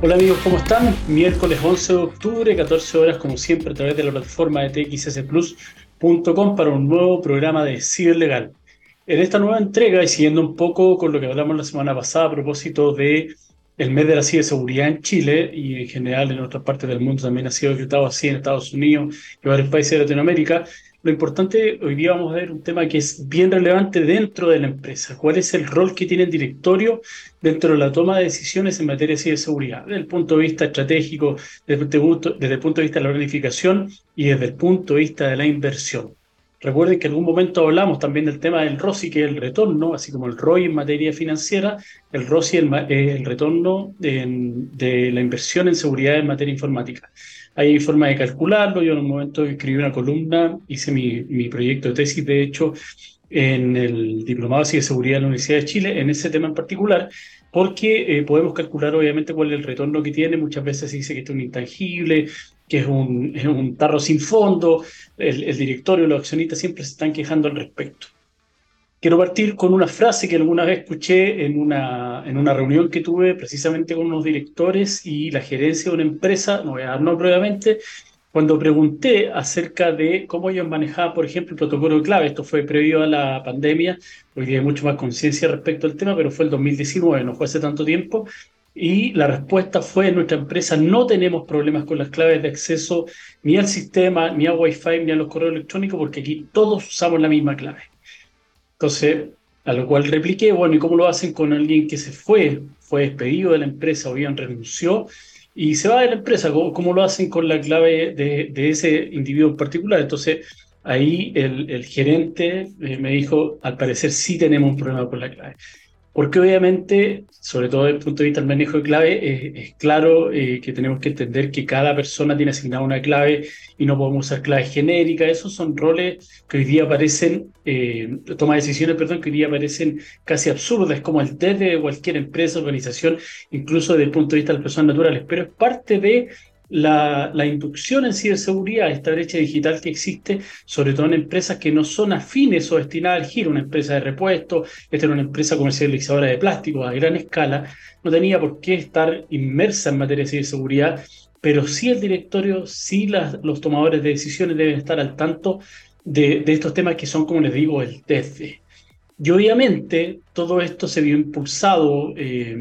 Hola amigos, ¿cómo están? Miércoles 11 de octubre, 14 horas como siempre a través de la plataforma de txsplus.com para un nuevo programa de Ciberlegal. En esta nueva entrega y siguiendo un poco con lo que hablamos la semana pasada a propósito de el mes de la ciberseguridad en Chile y en general en otras partes del mundo también ha sido decretado así en Estados Unidos y varios países de Latinoamérica, lo importante, hoy día vamos a ver un tema que es bien relevante dentro de la empresa. ¿Cuál es el rol que tiene el directorio dentro de la toma de decisiones en materia de ciberseguridad? Desde el punto de vista estratégico, desde el punto, el de vista de la planificación y desde el punto de vista de la inversión. Recuerden que en algún momento hablamos también del tema del ROSI, que es el retorno, así como el ROI en materia financiera, el ROSI es el, retorno de la inversión en seguridad en materia informática. Hay forma de calcularlo. Yo en un momento escribí una columna, hice mi, mi proyecto de tesis, de hecho, en el Diplomado de Seguridad de la Universidad de Chile, en ese tema en particular, porque eh, podemos calcular obviamente cuál es el retorno que tiene. Muchas veces se dice que es un intangible, que es un, es un tarro sin fondo. El, el directorio, los accionistas siempre se están quejando al respecto. Quiero partir con una frase que alguna vez escuché en una, en una reunión que tuve precisamente con unos directores y la gerencia de una empresa, no voy a dar nombre obviamente, cuando pregunté acerca de cómo ellos manejaban, por ejemplo, el protocolo de clave, esto fue previo a la pandemia, hoy día hay mucho más conciencia respecto al tema, pero fue el 2019, no fue hace tanto tiempo, y la respuesta fue, en nuestra empresa no tenemos problemas con las claves de acceso ni al sistema, ni a Wi-Fi, ni a los correos electrónicos, porque aquí todos usamos la misma clave. Entonces, a lo cual repliqué, bueno, ¿y cómo lo hacen con alguien que se fue, fue despedido de la empresa o bien renunció y se va de la empresa? ¿Cómo, lo hacen con la clave de, ese individuo en particular? Entonces, ahí el, el gerente eh, me dijo, al parecer sí tenemos un problema con la clave. Porque obviamente, sobre todo desde el punto de vista del manejo de clave, es, claro eh, que tenemos que entender que cada persona tiene asignada una clave y no podemos usar claves genéricas. Esos son roles que hoy día parecen, eh, toma decisiones, perdón, que hoy día parecen casi absurdas, como el test de cualquier empresa, organización, incluso desde el punto de vista de las personas naturales. Pero es parte de la, inducción en ciberseguridad, esta brecha digital que existe, sobre todo en empresas que no son afines o destinadas al giro, una empresa de repuesto, esta era una empresa comercializadora de plástico a gran escala, no tenía por qué estar inmersa en materia de ciberseguridad, pero sí el directorio, sí las, los tomadores de decisiones deben estar al tanto de, estos temas que son, como les digo, el test y obviamente todo esto se vio impulsado, eh,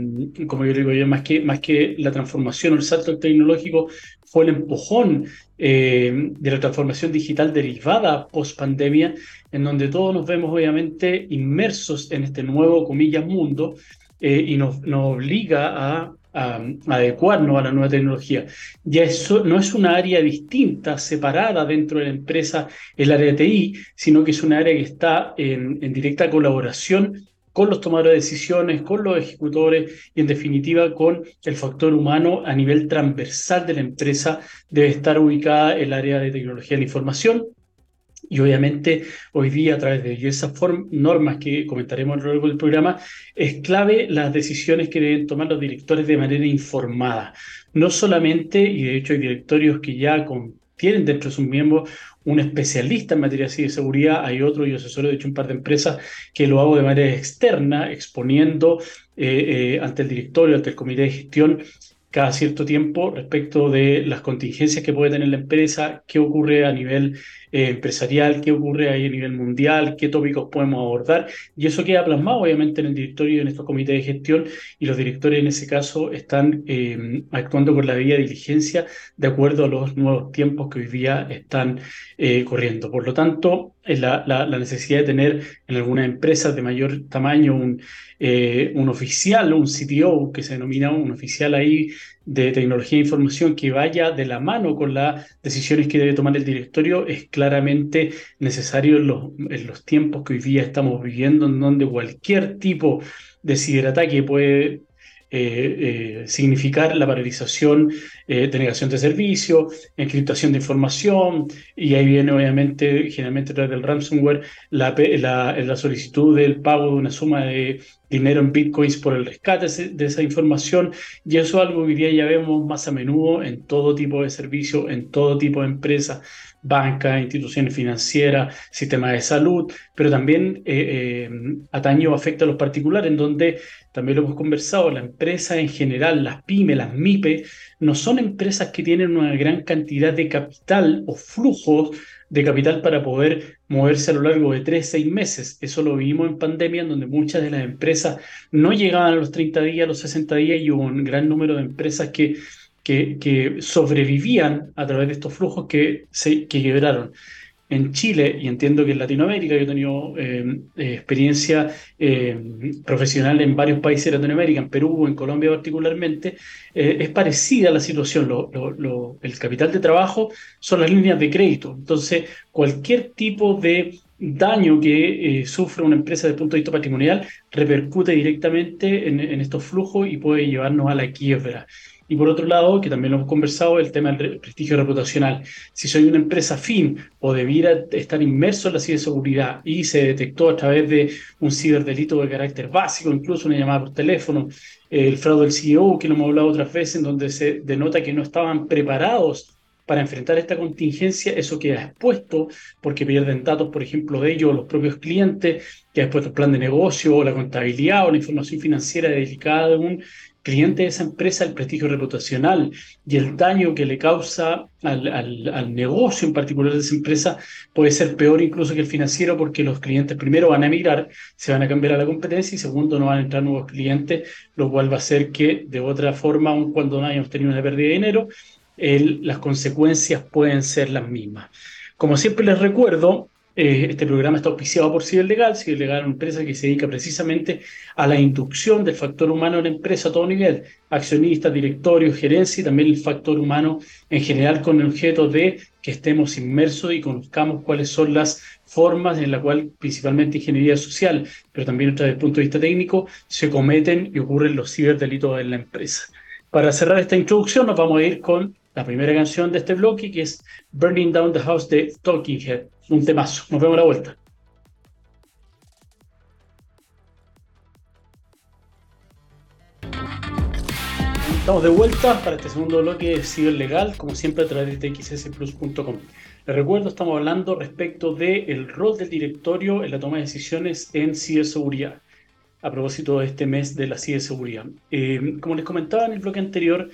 como yo digo yo, más que, más que la transformación o el salto tecnológico, fue el empujón eh, de la transformación digital derivada post pandemia, en donde todos nos vemos obviamente inmersos en este nuevo, comillas, mundo, eh, y nos, nos obliga a a, adecuarnos a la nueva tecnología. Ya eso no es una área distinta, separada dentro de la empresa, el área de TI, sino que es un área que está en, en directa colaboración con los tomadores de decisiones, con los ejecutores y en definitiva con el factor humano a nivel transversal de la empresa debe estar ubicada el área de tecnología de la información y obviamente hoy día a través de esas normas que comentaremos a lo largo del programa, es clave las decisiones que deben tomar los directores de manera informada. No solamente, y de hecho hay directorios que ya tienen dentro de sus miembros un especialista en materia de seguridad, hay otro, yo asesoro de hecho un par de empresas que lo hago de manera externa, exponiendo eh, eh, ante el directorio, ante el comité de gestión, cada cierto tiempo respecto de las contingencias que puede tener la empresa, qué ocurre a nivel eh, empresarial, qué ocurre ahí a nivel mundial, qué tópicos podemos abordar. Y eso queda plasmado obviamente en el directorio y en estos comités de gestión y los directores en ese caso están eh, actuando con la debida diligencia de acuerdo a los nuevos tiempos que hoy día están eh, corriendo. Por lo tanto, la, la, la, necesidad de tener en algunas empresas de mayor tamaño un, un oficial, un CTO que se denomina un oficial ahí de tecnología e información que vaya de la mano con las decisiones que debe tomar el directorio es claramente necesario en los, en los tiempos que hoy día estamos viviendo, en donde cualquier tipo de ciberataque puede eh, eh, significar la paralización eh, de negación de servicio, encriptación de información, y ahí viene obviamente, generalmente a través del ransomware, la, la, solicitud del pago de una suma de dinero en bitcoins por el rescate de esa información, y eso es algo que ya vemos más a menudo en todo tipo de servicio, en todo tipo de empresa bancas, instituciones financieras, sistemas de salud, pero también eh, eh, atañe o afecta a los particulares, en donde también lo hemos conversado, la empresa en general, las pymes, las MIPE, no son empresas que tienen una gran cantidad de capital o flujos de capital para poder moverse a lo largo de tres, seis meses. Eso lo vimos en pandemia, en donde muchas de las empresas no llegaban a los 30 días, a los 60 días, y hubo un gran número de empresas que, que, sobrevivían a través de estos flujos que, se, que quebraron en Chile y entiendo que en Latinoamérica, yo he tenido eh, eh, experiencia eh, profesional en varios países de Latinoamérica, en Perú, en Colombia particularmente, es parecida la situación. el capital de trabajo son las líneas de crédito. Entonces, cualquier tipo de daño que sufre una empresa desde el punto de vista patrimonial repercute directamente en, en estos flujos y puede llevarnos a la quiebra. Y por otro lado, que también lo hemos conversado, el tema del prestigio reputacional. Si soy una empresa fin o debiera estar inmerso en la ciberseguridad y se detectó a través de un ciberdelito de carácter básico, incluso una llamada por teléfono, el fraude del CEO, que lo hemos hablado otras veces, en donde se denota que no estaban preparados para enfrentar esta contingencia, eso queda expuesto porque pierden datos, por ejemplo, de ellos, los propios clientes, que después el plan de negocio, o la contabilidad o la información financiera delicada de un cliente de esa empresa, el prestigio reputacional y el daño que le causa al, al, negocio en particular de esa empresa puede ser peor incluso que el financiero porque los clientes primero van a emigrar, se van a cambiar a la competencia y segundo no van a entrar nuevos clientes, lo cual va a hacer que de otra forma, aun cuando no hayamos tenido una pérdida de dinero, las consecuencias pueden ser las mismas. Como siempre les recuerdo, eh, este programa está auspiciado por Ciberlegal. Ciberlegal es una empresa que se dedica precisamente a la inducción del factor humano en la empresa a todo nivel, accionistas, directorios, gerencia y también el factor humano en general con el objeto de que estemos inmersos y conozcamos cuáles son las formas en las cuales principalmente ingeniería social, pero también desde el punto de vista técnico, se cometen y ocurren los ciberdelitos en la empresa. Para cerrar esta introducción nos vamos a ir con la primera canción de este bloque que es Burning Down the House de Talking Head un temazo. Nos vemos a la vuelta. Estamos de vuelta para este segundo bloque de Legal, como siempre a través de txsplus.com. Les recuerdo, estamos hablando respecto del rol del directorio en la toma de decisiones en ciberseguridad, a propósito de este mes de la ciberseguridad. Eh, como les comentaba en el bloque anterior,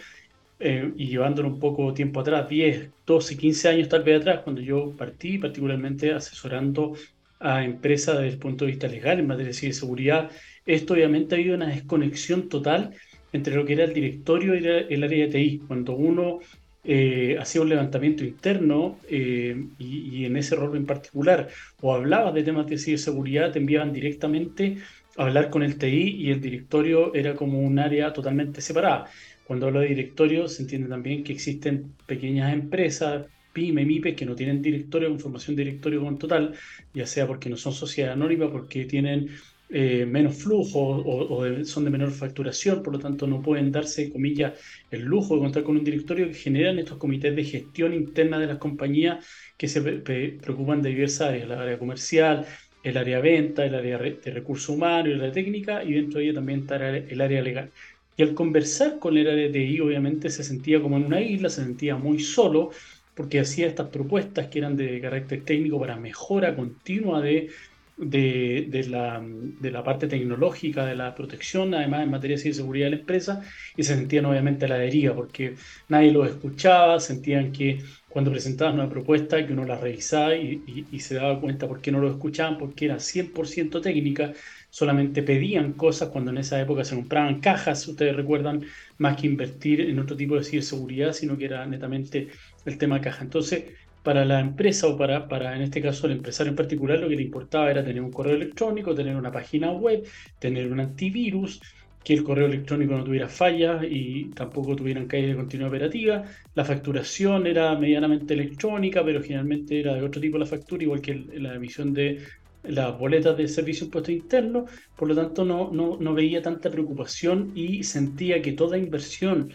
eh, y llevándolo un poco tiempo atrás, 10, 12, 15 años tal vez atrás, cuando yo partí particularmente asesorando a empresas desde el punto de vista legal en materia de ciberseguridad, esto obviamente ha habido una desconexión total entre lo que era el directorio y el área de TI. Cuando uno eh, hacía un levantamiento interno eh, y, y, en ese rol en particular, o hablaba de temas de ciberseguridad, te enviaban directamente a hablar con el TI y el directorio era como un área totalmente separada. Cuando hablo de directorio, se entiende también que existen pequeñas empresas, pyme, MIPE, que no tienen directorio, información de directorio como total, ya sea porque no son sociedad anónima, porque tienen eh, menos flujo o, son de menor facturación, por lo tanto no pueden darse, comillas, el lujo de contar con un directorio que generan estos comités de gestión interna de las compañías que se preocupan de diversas áreas, la área comercial, el área venta, el área de recursos humanos, el área técnica y dentro de ella también está el área legal. Y al conversar con el área de TI, obviamente se sentía como en una isla, se sentía muy solo, porque hacía estas propuestas que eran de carácter técnico para mejora continua de, de, la, de la parte tecnológica, de la protección, además en materia de seguridad de la empresa, y se sentían obviamente a la deriva, porque nadie los escuchaba, sentían que cuando presentaban una propuesta, que uno la revisaba y, y se daba cuenta por qué no lo escuchaban, porque era 100% técnica, solamente pedían cosas cuando en esa época se compraban cajas, ustedes recuerdan, más que invertir en otro tipo de ciberseguridad, sino que era netamente el tema caja. Entonces, para la empresa o para, para, en este caso, el empresario en particular, lo que le importaba era tener un correo electrónico, tener una página web, tener un antivirus, que el correo electrónico no tuviera fallas y tampoco tuvieran caída de continuidad operativa. La facturación era medianamente electrónica, pero generalmente era de otro tipo la factura, igual que la emisión de las boletas de servicio impuesto interno, por lo tanto no, no, no veía tanta preocupación y sentía que toda inversión,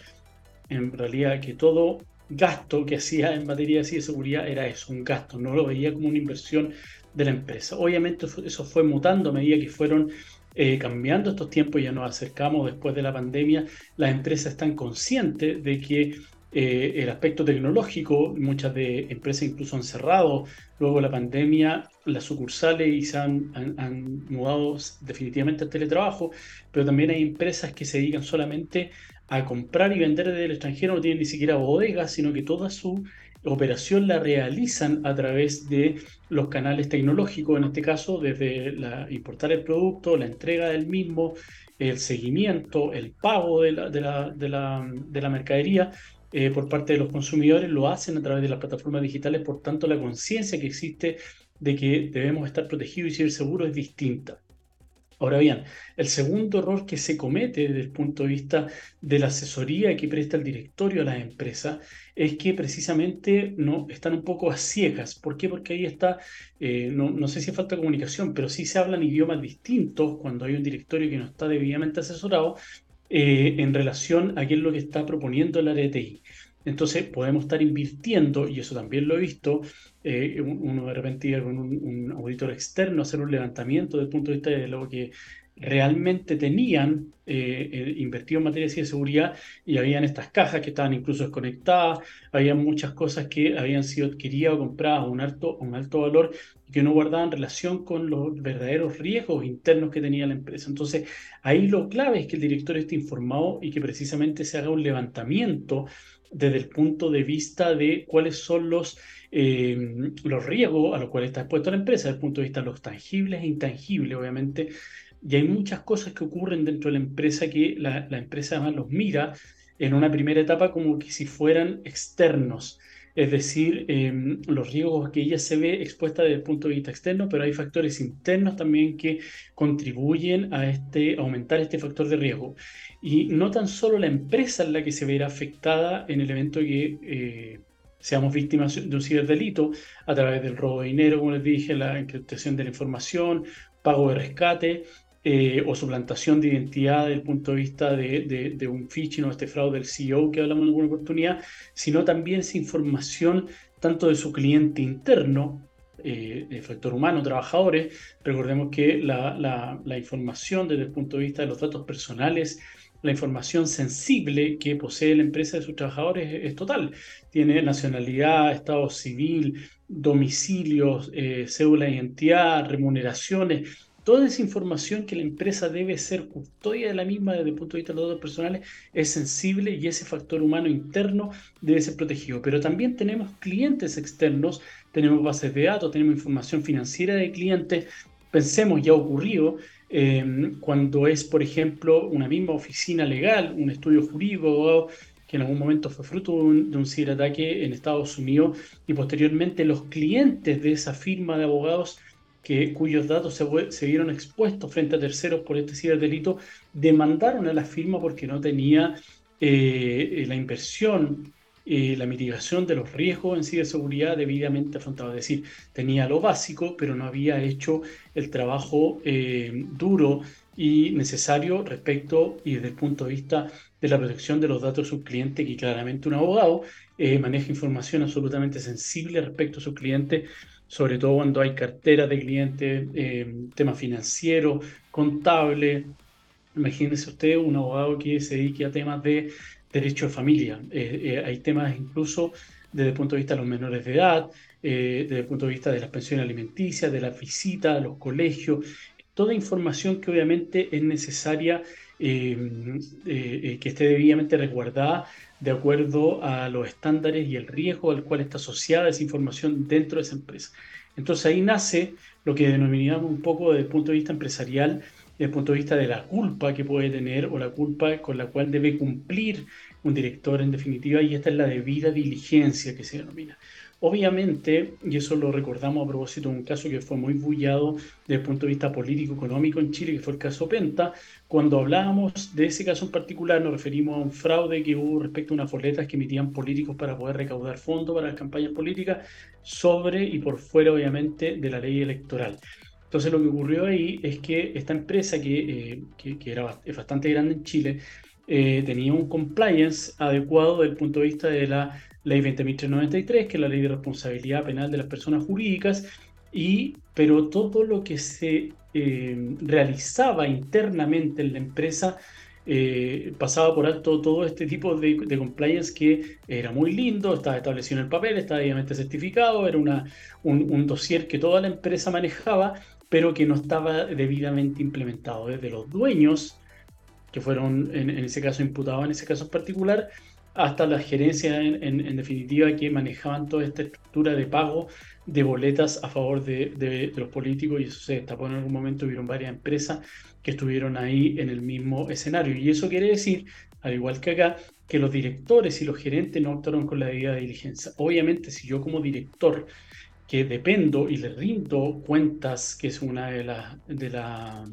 en realidad que todo gasto que hacía en materia de seguridad era eso, un gasto, no lo veía como una inversión de la empresa. Obviamente eso fue mutando a medida que fueron eh, cambiando estos tiempos, ya nos acercamos después de la pandemia, las empresas están conscientes de que eh, el aspecto tecnológico, muchas de empresas incluso han cerrado luego de la pandemia las sucursales y se han, han, mudado definitivamente al teletrabajo, pero también hay empresas que se dedican solamente a comprar y vender desde el extranjero, no tienen ni siquiera bodegas, sino que toda su operación la realizan a través de los canales tecnológicos, en este caso desde importar el producto, la entrega del mismo, el seguimiento, el pago de la, de la, de la, de la mercadería eh, por parte de los consumidores, lo hacen a través de las plataformas digitales, por tanto la conciencia que existe de que debemos estar protegidos y ser seguros es distinta. Ahora bien, el segundo error que se comete desde el punto de vista de la asesoría que presta el directorio a las empresas es que precisamente no, están un poco a ciegas. ¿Por qué? Porque ahí está, eh, no, no, sé si falta comunicación, pero sí se hablan idiomas distintos cuando hay un directorio que no está debidamente asesorado eh, en relación a qué es lo que está proponiendo el área de TI. Entonces podemos estar invirtiendo, y eso también lo he visto, eh, uno de repente ir con un, auditor externo, hacer un levantamiento desde el punto de vista de lo que realmente tenían eh, eh, invertido en materia de seguridad y habían estas cajas que estaban incluso desconectadas, había muchas cosas que habían sido adquiridas o compradas a un alto, un alto valor que no guardaban relación con los verdaderos riesgos internos que tenía la empresa. Entonces, ahí lo clave es que el director esté informado y que precisamente se haga un levantamiento desde el punto de vista de cuáles son los, eh, los riesgos a los cuales está expuesta la empresa, desde el punto de vista de los tangibles e intangibles, obviamente. Y hay muchas cosas que ocurren dentro de la empresa que la, la empresa además los mira en una primera etapa como que si fueran externos es decir, em, los riesgos que ella se ve expuesta desde el punto de vista externo, pero hay factores internos también que contribuyen a este, aumentar este factor de riesgo. Y no tan solo la empresa es la que se verá afectada en el evento que eh, seamos víctimas de un ciberdelito a través del robo de dinero, como les dije, la encriptación de la información, pago de rescate, eh, o suplantación de identidad desde el punto de vista de, un phishing o este fraude del CEO que hablamos en alguna oportunidad, sino también esa información tanto de su cliente interno, eh, el factor humano, trabajadores. Recordemos que la, información desde el punto de vista de los datos personales, la información sensible que posee la empresa de sus trabajadores es, total. Tiene nacionalidad, estado civil, domicilios, eh, cédula de identidad, remuneraciones toda esa información que la empresa debe ser custodia de la misma desde el punto de vista de los datos personales es sensible y ese factor humano interno debe ser protegido. Pero también tenemos clientes externos, tenemos bases de datos, tenemos información financiera de clientes. Pensemos, ya ocurrido em, cuando es, por ejemplo, una misma oficina legal, un estudio jurídico, que en algún momento fue fruto de un, de un, ciberataque en Estados Unidos y posteriormente los clientes de esa firma de abogados cuyos datos se, vieron expuestos frente a terceros por este ciberdelito, demandaron a la firma porque no tenía eh, la inversión, eh, la mitigación de los riesgos en ciberseguridad debidamente afrontado. Es decir, tenía lo básico, pero no había hecho el trabajo eh, duro y necesario respecto y desde el punto de vista de la protección de los datos de su cliente, que claramente un abogado maneja información absolutamente sensible respecto a su cliente sobre todo cuando hay carteras de clientes, eh, temas financieros, contable. Imagínese usted un abogado que se dedique a temas de derecho de familia. Eh, eh, hay temas incluso desde el punto de vista de los menores de edad, desde el punto de vista de las pensiones alimenticias, de las visitas a los colegios, toda información que obviamente es necesaria que esté debidamente resguardada de acuerdo a los estándares y el riesgo al cual está asociada esa información dentro de esa empresa. Entonces ahí nace lo que denominamos un poco desde el punto de vista empresarial, desde el punto de vista de la culpa que puede tener o la culpa con la cual debe cumplir un director en definitiva, y esta es la debida diligencia que se denomina. Obviamente, y eso lo recordamos a propósito de un caso que fue muy bullado desde el punto de vista político-económico en Chile, que fue el caso Penta, cuando hablábamos de ese caso en particular nos referimos a un fraude que hubo respecto a unas boletas que emitían políticos para poder recaudar fondos para las campañas políticas sobre y por fuera, obviamente, de la ley electoral. Entonces lo que ocurrió ahí es que esta empresa, que, eh, que, era bastante grande en Chile, eh, tenía un compliance adecuado desde el punto de vista de la ley 20.393, que es la ley de responsabilidad penal de las personas jurídicas, y, pero todo lo que se eh, realizaba internamente en la empresa eh, pasaba por alto todo este tipo de, compliance que era muy lindo, estaba establecido en el papel, estaba debidamente certificado, era una, un, dossier que toda la empresa manejaba, pero que no estaba debidamente implementado. Desde los dueños, que fueron en, en ese caso imputados en ese caso particular, hasta las gerencias en, definitiva que manejaban toda esta estructura de pago de boletas a favor de, los políticos y eso se destapó en algún momento, hubieron varias empresas que estuvieron ahí en el mismo escenario. Y eso quiere decir, al igual que acá, que los directores y los gerentes no actuaron con la debida diligencia. Obviamente, si yo como director que dependo y le rindo cuentas, que es una de las de las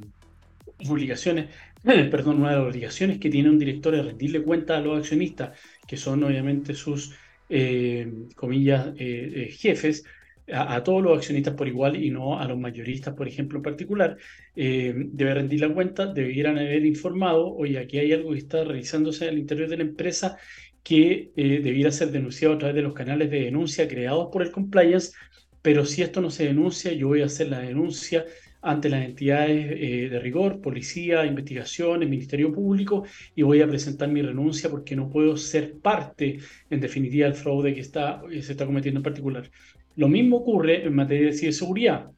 obligaciones perdón, una de las obligaciones que tiene un director es rendirle cuenta a los accionistas, que son obviamente sus, eh, comillas, eh, eh, jefes, a, todos los accionistas por igual y no a los mayoristas, por ejemplo, en particular, debe rendir la cuenta, debieran haber informado, oye, aquí hay algo que está realizándose al interior de la empresa que debiera ser denunciado a través de los canales de denuncia creados por el compliance, pero si esto no se denuncia, yo voy a hacer la denuncia ante las entidades eh, de rigor, policía, investigaciones, Ministerio Público, y voy a presentar mi renuncia porque no puedo ser parte, en definitiva, del fraude que está, se está cometiendo en particular. Lo mismo ocurre en materia de ciberseguridad.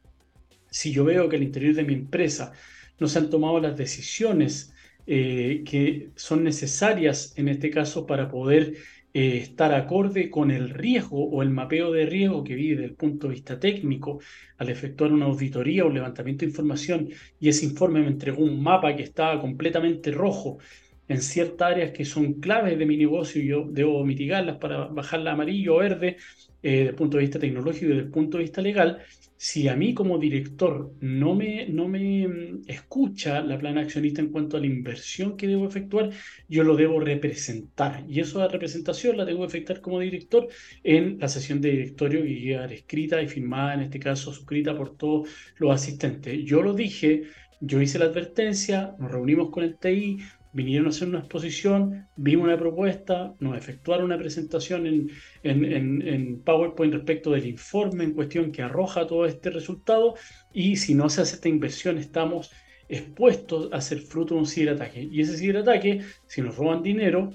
Si yo veo que al interior de mi empresa no se han tomado las decisiones eh, que son necesarias en este caso para poder eh, estar acorde con el riesgo o el mapeo de riesgo que vive desde el punto de vista técnico al efectuar una auditoría o levantamiento de información y ese informe me entregó un mapa que estaba completamente rojo en ciertas áreas que son claves de mi negocio y yo debo mitigarlas para bajarla amarillo o verde eh, desde el punto de vista tecnológico y desde el punto de vista legal, si a mí como director no me, no me mm, escucha la plana accionista en cuanto a la inversión que debo efectuar, yo lo debo representar. Y de representación la que efectuar como director en la sesión de directorio que llegar escrita y firmada, en este caso suscrita por todos los asistentes. Yo lo dije, yo hice la advertencia, nos reunimos con el TI, vinieron a hacer una exposición, vimos una propuesta, nos efectuaron una presentación en, en, PowerPoint respecto del informe en cuestión que arroja todo este resultado y si no se hace esta inversión estamos expuestos a ser fruto de un ciberataque. Y ese ciberataque, si nos roban dinero,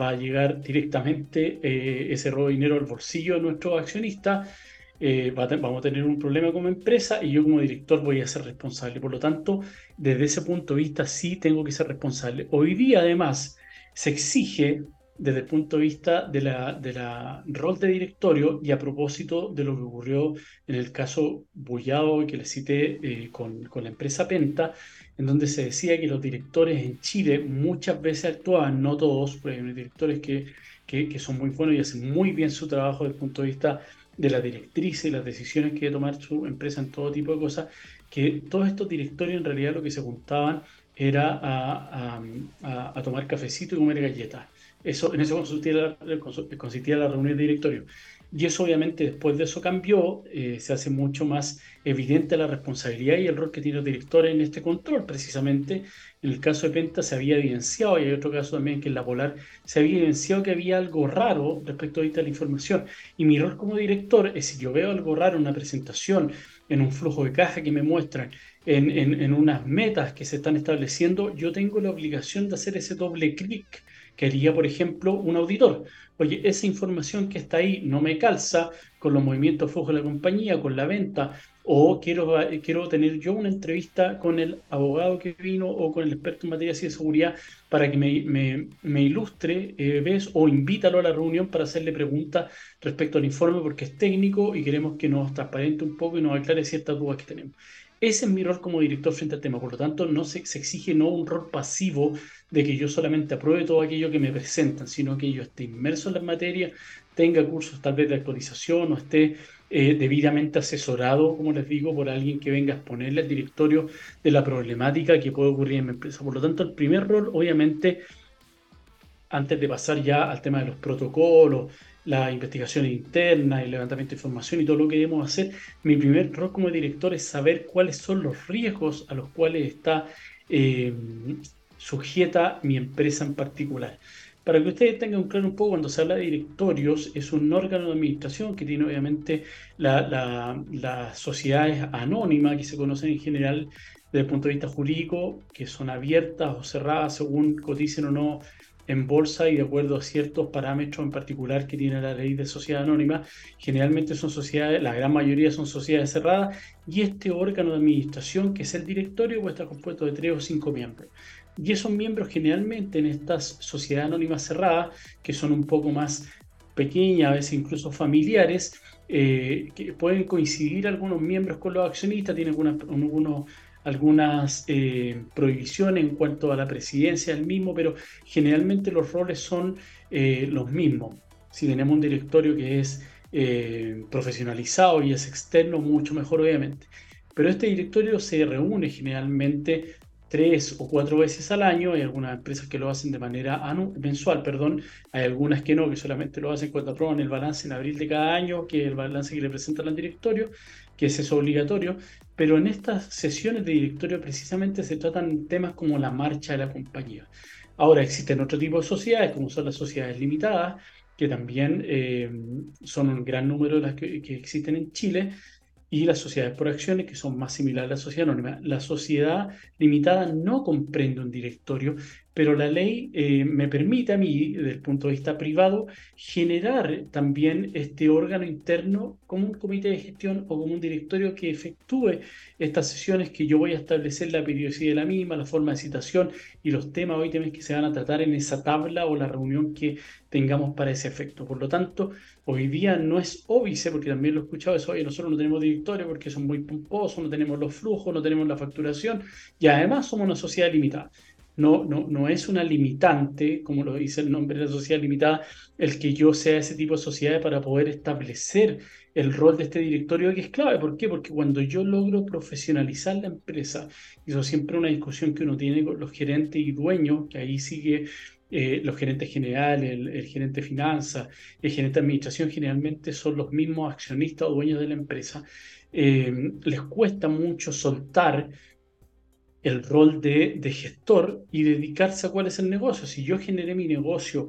va a llegar directamente eh, ese robo de dinero al bolsillo de nuestros accionistas eh, vamos a tener un problema como empresa y yo como director voy a ser responsable. Por lo tanto, desde ese punto de vista sí tengo que ser responsable. Hoy día además se exige desde el punto de vista de la, de la rol de directorio y a propósito de lo que ocurrió en el caso Bullado que le cité eh, con, con, la empresa Penta, en donde se decía que los directores en Chile muchas veces actuaban, no todos, porque hay directores que, que son muy buenos y hacen muy bien su trabajo desde el punto de vista de la directriz y las decisiones que debe tomar su empresa en todo tipo de cosas, que todos estos directorios en realidad lo que se juntaban era a, a, tomar cafecito y comer galletas. Eso, en eso consistía la, consistía la reunión de directorio. Y eso obviamente después de eso cambió, eh, se hace mucho más evidente la responsabilidad y el rol que tiene el director en este control. Precisamente en el caso de Penta se había evidenciado, y hay otro caso también que en la Polar, se había evidenciado que había algo raro respecto a la información. Y mi rol como director es si yo veo algo raro en una presentación, en un flujo de caja que me muestran, en, en, en unas metas que se están estableciendo, yo tengo la obligación de hacer ese doble clic que haría, por ejemplo, un auditor oye, esa información que está ahí no me calza con los movimientos flujo de la compañía, con la venta, o quiero, quiero tener yo una entrevista con el abogado que vino o con el experto en materia de seguridad para que me, me, me ilustre, eh, ¿ves? O invítalo a la reunión para hacerle preguntas respecto al informe porque es técnico y queremos que nos transparente un poco y nos aclare ciertas dudas que tenemos. Ese es mi rol como director frente al tema. Por lo tanto, no se, se, exige no un rol pasivo de que yo solamente apruebe todo aquello que me presentan, sino que yo esté inmerso en la materia, tenga cursos tal vez de actualización o esté eh, debidamente asesorado, como les digo, por alguien que venga a exponerle al directorio de la problemática que puede ocurrir en mi empresa. Por lo tanto, el primer rol, obviamente, antes de pasar ya al tema de los protocolos, la investigación interna, el levantamiento de información y todo lo que debemos hacer, mi primer rol como director es saber cuáles son los riesgos a los cuales está eh, sujeta mi empresa en particular. Para que ustedes tengan claro un poco, cuando se habla de directorios, es un órgano de administración que tiene obviamente las sociedades anónimas que se conocen en general desde el punto de vista jurídico, que son abiertas o cerradas según coticen o no en bolsa y de acuerdo a ciertos parámetros en particular que tiene la ley de sociedad anónima. Generalmente son sociedades, la gran mayoría son sociedades cerradas y este órgano de administración, que es el directorio, pues está compuesto de tres o cinco miembros. Y esos miembros generalmente en estas sociedades anónimas cerradas, que son un poco más pequeñas, a veces incluso familiares, eh, que pueden coincidir algunos miembros con los accionistas, tienen algunos, algunas eh, prohibiciones en cuanto a la presidencia del mismo, pero generalmente los roles son eh, los mismos. Si tenemos un directorio que es eh, profesionalizado y es externo, mucho mejor obviamente. Pero este directorio se reúne generalmente tres o cuatro veces al año. Hay algunas empresas que lo hacen de manera mensual, perdón. Hay algunas que no, que solamente lo hacen cuando aprueban el balance en abril de cada año, que es el balance que le presentan al directorio, que es eso obligatorio. Pero en estas sesiones de directorio precisamente se tratan temas como la marcha de la compañía. Ahora existen otro tipo de sociedades, como son las sociedades limitadas, que también eh, son un gran número de las que existen en Chile, y las sociedades por acciones, que son más similares a la sociedad anónima. La sociedad limitada no comprende un directorio, pero la ley eh, me permite a mí, desde el punto de vista privado, generar también este órgano interno como un comité de gestión o como un directorio que efectúe estas sesiones que yo voy a establecer la periodicidad de la misma, la forma de citación y los temas hoy que se van a tratar en esa tabla o la reunión que tengamos para ese efecto. Por lo tanto, hoy día no es óbice, porque también lo he escuchado eso, oye, nosotros no tenemos directorio porque son muy pomposos, no tenemos los flujos, no tenemos la facturación y además somos una sociedad limitada no, no, no es una limitante, como lo dice el nombre de la sociedad limitada, el que yo sea ese tipo de sociedad para poder establecer el rol de este directorio que es clave. ¿Por qué? Porque cuando yo logro profesionalizar la empresa, y eso siempre es una discusión que uno tiene con los gerentes y dueños, que ahí sigue eh, los gerentes generales, el, gerente de finanzas, el gerente de administración, generalmente son los mismos accionistas o dueños de la empresa, eh, les cuesta mucho soltar el rol de, gestor y dedicarse a cuál es el negocio. Si yo generé mi negocio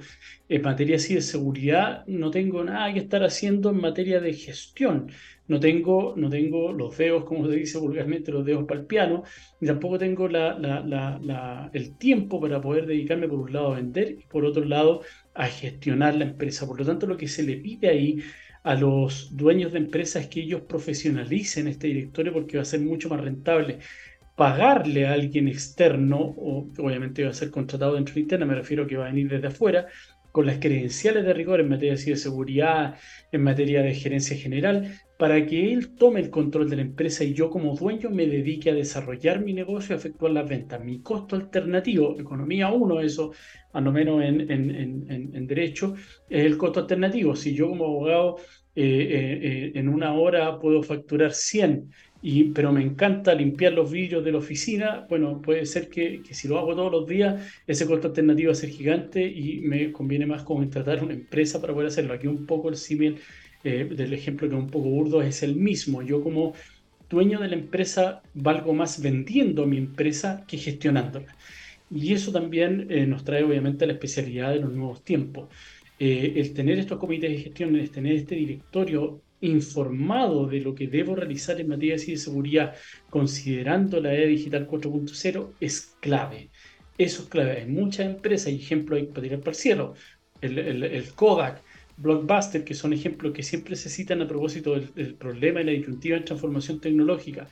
en materia así de seguridad, no tengo nada que estar haciendo en materia de gestión. No tengo, no tengo los dedos, como se dice vulgarmente, los dedos para el piano, y tampoco tengo el tiempo para poder dedicarme por un lado a vender y por otro lado a gestionar la empresa. Por lo tanto, lo que se le pide ahí a los dueños de empresas es que ellos profesionalicen este directorio porque va a ser mucho más rentable pagarle a alguien externo, o obviamente va a ser contratado dentro de interna, me refiero a que va a venir desde afuera, con las credenciales de rigor en materia de seguridad, en materia de gerencia general, para que él tome el control de la empresa y yo como dueño me dedique a desarrollar mi negocio y efectuar las ventas. Mi costo alternativo, economía 1, eso a lo menos en, en, derecho, es el costo alternativo. Si yo como abogado eh, eh, eh, en una hora puedo facturar 100 pero me encanta limpiar los vidrios de la oficina, bueno, puede ser que, si lo hago todos los días, ese costo alternativo va a ser gigante y me conviene más contratar una empresa para poder hacerlo. Aquí un poco el símil eh, del ejemplo que es un poco burdo es el mismo. Yo como dueño de la empresa valgo más vendiendo mi empresa que gestionándola. Y eso también eh, nos trae obviamente la especialidad de los nuevos tiempos. Eh, el tener estos comités de gestión, el tener este directorio informado de lo que debo realizar en materia de seguridad, considerando la era digital 4.0, es clave. Eso es clave. Hay muchas empresas, hay ejemplos para tirar para el cielo. El, Kodak, Blockbuster, que son ejemplos que siempre se citan a propósito del, problema y la disyuntiva en transformación tecnológica.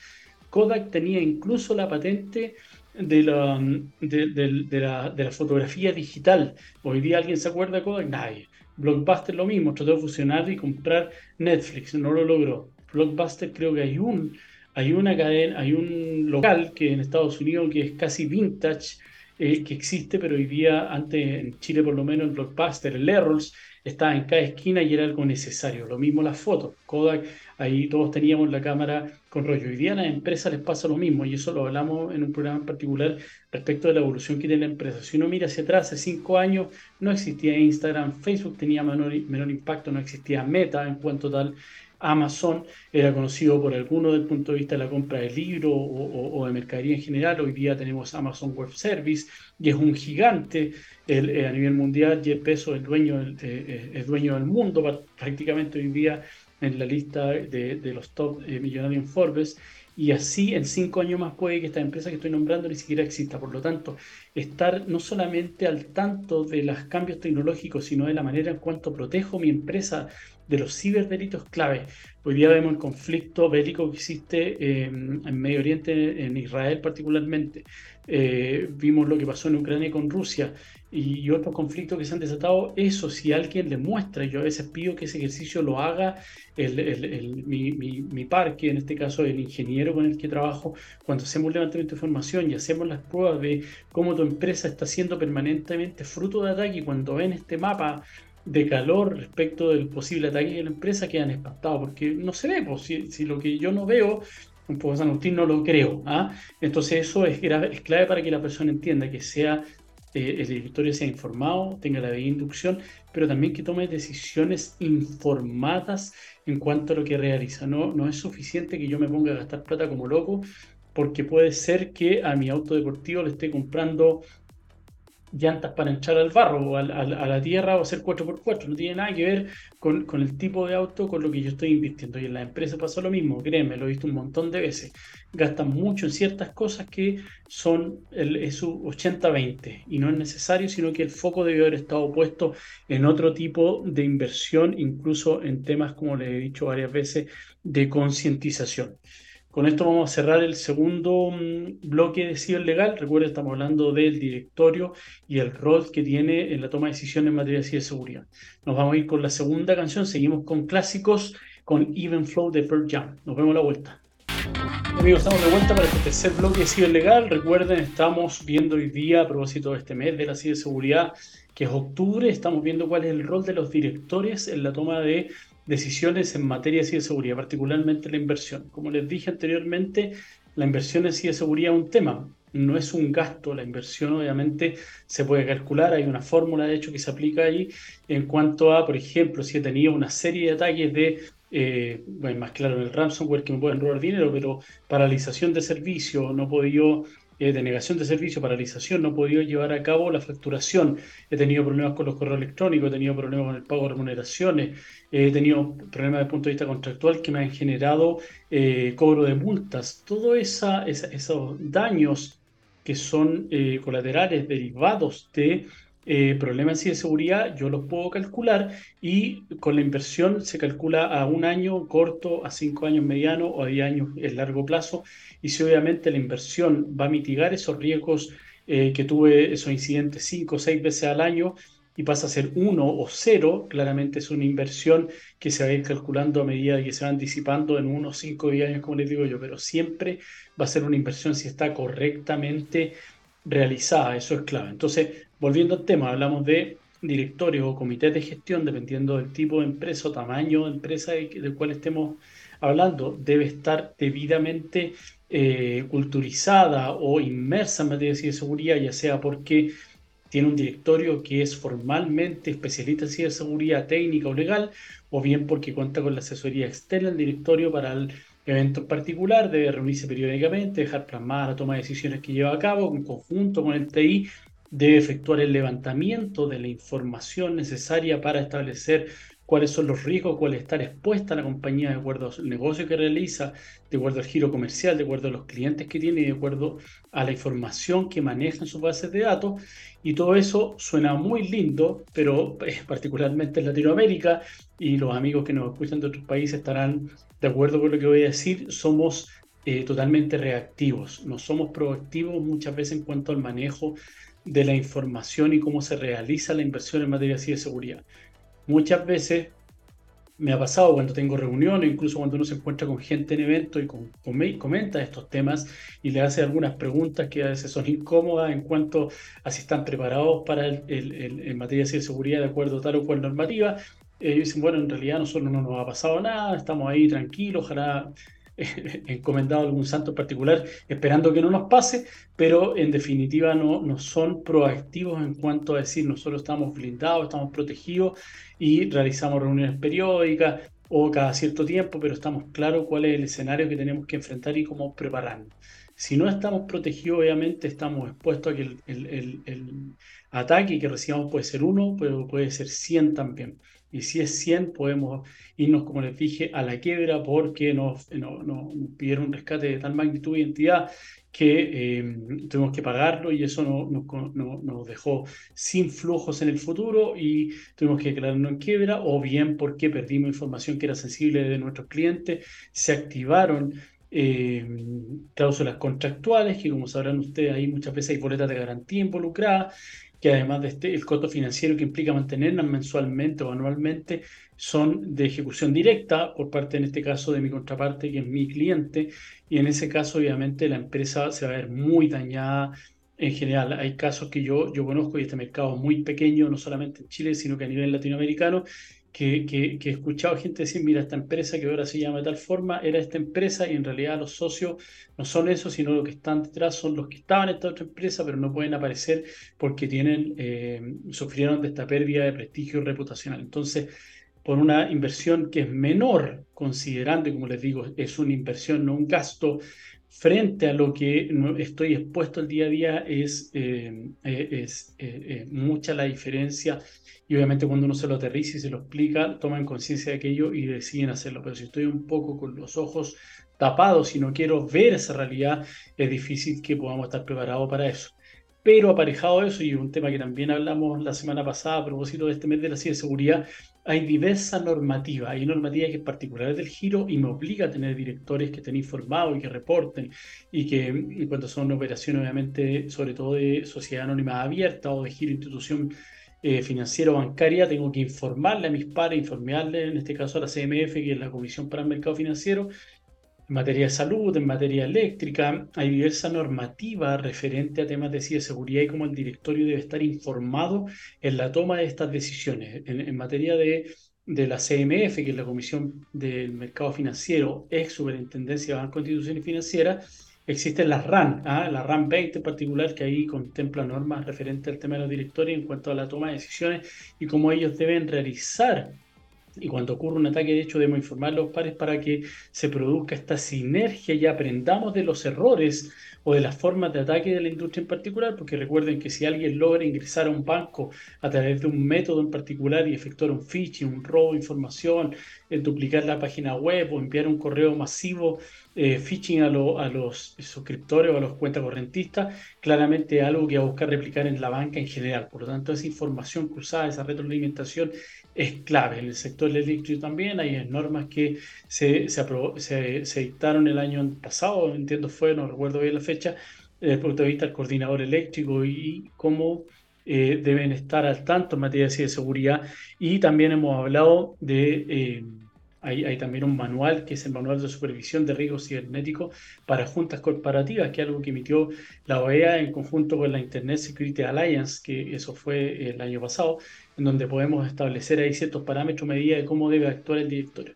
Kodak tenía incluso la patente de la, de, de, de la fotografía digital. Hoy día alguien se acuerda de Kodak, nadie. Blockbuster lo mismo, trató de fusionar y comprar Netflix, no lo logró. Blockbuster creo que hay un, hay una cadena, hay un local que en Estados Unidos que es casi vintage, eh, que existe, pero hoy día, antes en Chile por lo menos, el Blockbuster, el Errols, estaba en cada esquina y era algo necesario. Lo mismo las fotos. Kodak, ahí todos teníamos la cámara con rollo. Hoy día a las empresas les pasa lo mismo y eso lo hablamos en un programa en particular respecto de la evolución que tiene la empresa. Si uno mira hacia atrás, hace cinco años no existía Instagram, Facebook tenía menor, menor impacto, no existía Meta en cuanto tal. Amazon era conocido por algunos desde el punto de vista de la compra de libros o, de mercadería en general. Hoy día tenemos Amazon Web Service y es un gigante eh, a nivel mundial. Jeff Bezos es dueño, eh, eh, es dueño del mundo prácticamente hoy día en la lista de, los top millonarios en Forbes. y así en cinco años más puede que esta empresa que estoy nombrando ni siquiera exista. Por lo tanto, estar no solamente al tanto de los cambios tecnológicos, sino de la manera en cuanto protejo mi empresa de los ciberdelitos clave. Hoy día vemos el conflicto bélico que existe en Medio Oriente, en Israel particularmente. Eh, vimos lo que pasó en Ucrania con Rusia y, otros conflictos que se han desatado. Eso, si alguien le muestra, yo a veces pido que ese ejercicio lo haga el, mi, mi, mi, parque, en este caso el ingeniero con el que trabajo, cuando hacemos levantamiento de información y hacemos las pruebas de cómo tu empresa está siendo permanentemente fruto de ataque, cuando ven este mapa de calor respecto del posible ataque de la empresa quedan espantados porque no se ve, pues, si, lo que yo no veo, un poco San Agustín no lo creo. ¿ah? Entonces eso es, es, clave para que la persona entienda que sea eh, el directorio sea informado, tenga la inducción, pero también que tome decisiones informadas en cuanto a lo que realiza. No, no es suficiente que yo me ponga a gastar plata como loco porque puede ser que a mi auto deportivo le esté comprando llantas para echar al barro o a, la tierra o hacer 4x4. No tiene nada que ver con, el tipo de auto con lo que yo estoy invirtiendo. Y en la empresa pasa lo mismo, créeme, lo he visto un montón de veces. Gastan mucho en ciertas cosas que son el, su 80-20 y no es necesario, sino que el foco debe haber estado puesto en otro tipo de inversión, incluso en temas, como les he dicho varias veces, de concientización. Con esto vamos a cerrar el segundo mm, bloque de ciber legal. Recuerden, estamos hablando del directorio y el rol que tiene en la toma de decisiones en materia de ciberseguridad. Nos vamos a ir con la segunda canción. Seguimos con clásicos con Even Flow de Pearl Jam. Nos vemos a la vuelta. Amigos, estamos de vuelta para este tercer bloque de ciber legal. Recuerden, estamos viendo hoy día, a propósito de este mes de la ciberseguridad, que es octubre, estamos viendo cuál es el rol de los directores en la toma de decisiones en materia de ciberseguridad, particularmente la inversión. Como les dije anteriormente, la inversión en ciberseguridad es un tema, no es un gasto, la inversión obviamente se puede calcular, hay una fórmula de hecho que se aplica ahí en cuanto a, por ejemplo, si he tenido una serie de ataques de, eh, más claro, el ransomware que me pueden robar dinero, pero paralización de servicio, no he podido eh, de negación de servicio, paralización, no he podido llevar a cabo la facturación, he tenido problemas con los correos electrónicos, he tenido problemas con el pago de remuneraciones, he tenido problemas desde el punto de vista contractual que me han generado eh, cobro de multas. Todos esa, esos daños que son eh, colaterales derivados de eh, problemas de seguridad, yo los puedo calcular y con la inversión se calcula a un año corto, a cinco años mediano o a diez años en largo plazo. Y si obviamente la inversión va a mitigar esos riesgos eh, que tuve, esos incidentes cinco o seis veces al año, y pasa a ser uno o cero, claramente es una inversión que se va a ir calculando a medida que se van disipando en unos 5 o 10 años, como les digo yo, pero siempre va a ser una inversión si está correctamente realizada, eso es clave. Entonces, volviendo al tema, hablamos de directorio o comité de gestión, dependiendo del tipo de empresa o tamaño de empresa del cual estemos hablando, debe estar debidamente eh, culturizada o inmersa en materia de seguridad, ya sea porque tiene un directorio que es formalmente especialista en ciberseguridad técnica o legal, o bien porque cuenta con la asesoría externa del directorio para el evento en particular, debe reunirse periódicamente, dejar plasmada la toma de decisiones que lleva a cabo en conjunto con el TI, debe efectuar el levantamiento de la información necesaria para establecer cuáles son los riesgos, cuál estar expuesta la compañía de acuerdo al negocio que realiza, de acuerdo al giro comercial, de acuerdo a los clientes que tiene y de acuerdo a la información que maneja en sus bases de datos. Y todo eso suena muy lindo, pero particularmente en Latinoamérica, y los amigos que nos escuchan de otros países estarán de acuerdo con lo que voy a decir, somos eh, totalmente reactivos, no somos proactivos muchas veces en cuanto al manejo de la información y cómo se realiza la inversión en materia de seguridad muchas veces me ha pasado cuando tengo reuniones, incluso cuando uno se encuentra con gente en evento y con, comenta estos temas y le hace algunas preguntas que a veces son incómodas en cuanto a si están preparados para el, en materia de seguridad de acuerdo a tal o cual normativa. Ellos dicen, bueno, en realidad a nosotros no nos ha pasado nada, estamos ahí tranquilos, ojalá encomendado a algún santo particular, esperando que no nos pase, pero en definitiva no, no son proactivos en cuanto a decir nosotros estamos blindados, estamos protegidos y realizamos reuniones periódicas o cada cierto tiempo, pero estamos claros cuál es el escenario que tenemos que enfrentar y cómo prepararnos. Si no estamos protegidos, obviamente estamos expuestos a que el, ataque que recibamos puede ser uno, pero puede ser 100 también. Y si es 100, podemos irnos, como les dije, a la quiebra porque nos, pidieron un rescate de tal magnitud y entidad que eh, tuvimos que pagarlo y eso nos dejó sin flujos en el futuro y tuvimos que declararnos en quiebra o bien porque perdimos información que era sensible de nuestros clientes, se activaron eh, cláusulas contractuales, que como sabrán ustedes, ahí muchas veces hay boletas de garantía involucradas, que además de este, el costo financiero que implica mantenerlas mensualmente o anualmente, son de ejecución directa por parte, en este caso, de mi contraparte, que es mi cliente, y en ese caso, obviamente, la empresa se va a ver muy dañada. En general, hay casos que yo, yo conozco y este mercado es muy pequeño, no solamente en Chile, sino que a nivel latinoamericano, que, he escuchado gente decir, mira, esta empresa que ahora se llama de tal forma, era esta empresa y en realidad los socios no son eso, sino lo que están detrás son los que estaban en esta otra empresa, pero no pueden aparecer porque tienen, eh, sufrieron de esta pérdida de prestigio reputacional. Entonces, por una inversión que es menor, considerando, como les digo, es una inversión, no un gasto, frente a lo que estoy expuesto el día a día, es, eh, eh, es mucha la diferencia y obviamente cuando uno se lo aterriza y se lo explica, toman conciencia de aquello y deciden hacerlo. Pero si estoy un poco con los ojos tapados y no quiero ver esa realidad, es difícil que podamos estar preparados para eso. Pero aparejado a eso, y un tema que también hablamos la semana pasada a propósito de este mes de la ciberseguridad, hay diversa normativa. Hay normativa que es particular del giro y me obliga a tener directores que estén informados y que reporten y que en cuanto son operaciones, obviamente, sobre todo de sociedad anónima abierta o de giro institución eh, financiera o bancaria, tengo que informarle a mis pares, informarle en este caso a la CMF, que es la Comisión para el Mercado Financiero, en materia de salud, en materia eléctrica, hay diversa normativa referente a temas de ciberseguridad y cómo el directorio debe estar informado en la toma de estas decisiones. En, materia de, de, la CMF, que es la Comisión del Mercado Financiero, ex Superintendencia de Banco Instituciones Financieras, Existen las RAN, ¿ah? la RAN 20 en particular, que ahí contempla normas referentes al tema de los directorios en cuanto a la toma de decisiones y cómo ellos deben realizar. Y cuando ocurre un ataque, de hecho, debemos informar a los pares para que se produzca esta sinergia y aprendamos de los errores o de las formas de ataque de la industria en particular, porque recuerden que si alguien logra ingresar a un banco a través de un método en particular y efectuar un phishing, un robo de información, duplicar la página web o enviar un correo masivo eh, phishing a, a, los suscriptores o a los cuentas correntistas, claramente algo que va a buscar replicar en la banca en general. Por lo tanto, esa información cruzada, esa retroalimentación es clave. En el sector eléctrico también hay normas que se, se, se, dictaron el año pasado, entiendo fue, no recuerdo bien la fecha, desde el punto de vista del coordinador eléctrico y cómo eh, deben estar al tanto en materia de seguridad. Y también hemos hablado de... Eh, hay, también un manual que es el manual de supervisión de riesgos cibernéticos para juntas corporativas, que es algo que emitió la OEA en conjunto con la Internet Security Alliance, que eso fue el año pasado, en donde podemos establecer ahí ciertos parámetros, medidas de cómo debe actuar el directorio.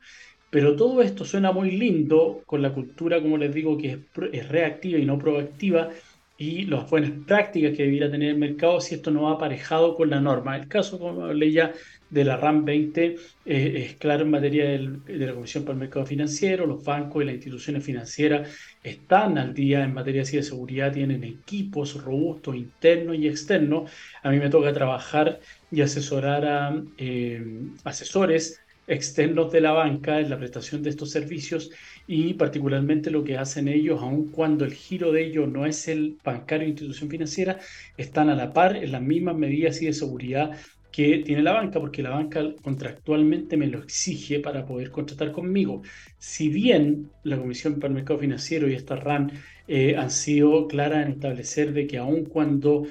Pero todo esto suena muy lindo con la cultura, como les digo, que es, reactiva y no proactiva, y las buenas prácticas que debiera tener el mercado si esto no va aparejado con la norma. El caso, como hablé ya, de la RAM 20 eh, es claro en materia de la Comisión para el Mercado Financiero, los bancos y las instituciones financieras están al día en materia de seguridad, tienen equipos robustos internos y externos. A mí me toca trabajar y asesorar a eh, asesores externos de la banca en la prestación de estos servicios y particularmente lo que hacen ellos, aun cuando el giro de ellos no es el bancario institución financiera, están a la par en las mismas medidas de seguridad que tiene la banca, porque la banca contractualmente me lo exige para poder contratar conmigo. Si bien la Comisión para el Mercado Financiero y esta RAN eh, han sido claras en establecer de que aun cuando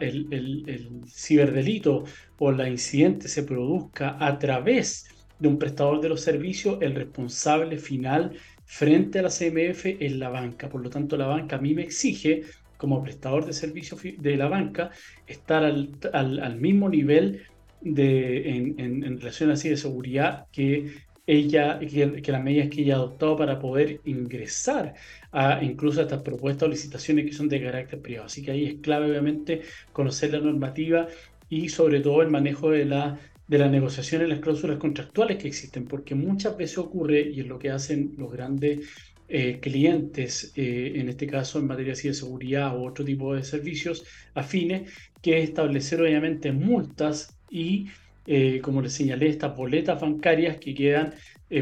el, ciberdelito o la incidente se produzca a través de un prestador de los servicios, el responsable final frente a la CMF es la banca. Por lo tanto, la banca a mí me exige como prestador de servicios de la banca, estar al, al, mismo nivel de, en, en, relación así de seguridad que ella, que, las medidas que ella ha adoptado para poder ingresar a incluso a estas propuestas o licitaciones que son de carácter privado. Así que ahí es clave, obviamente, conocer la normativa y sobre todo el manejo de la de las negociaciones, las cláusulas contractuales que existen, porque muchas veces ocurre, y es lo que hacen los grandes eh, clientes, eh, en este caso en materia de seguridad o otro tipo de servicios afines, que es establecer obviamente multas y, eh, como les señalé, estas boletas bancarias que quedan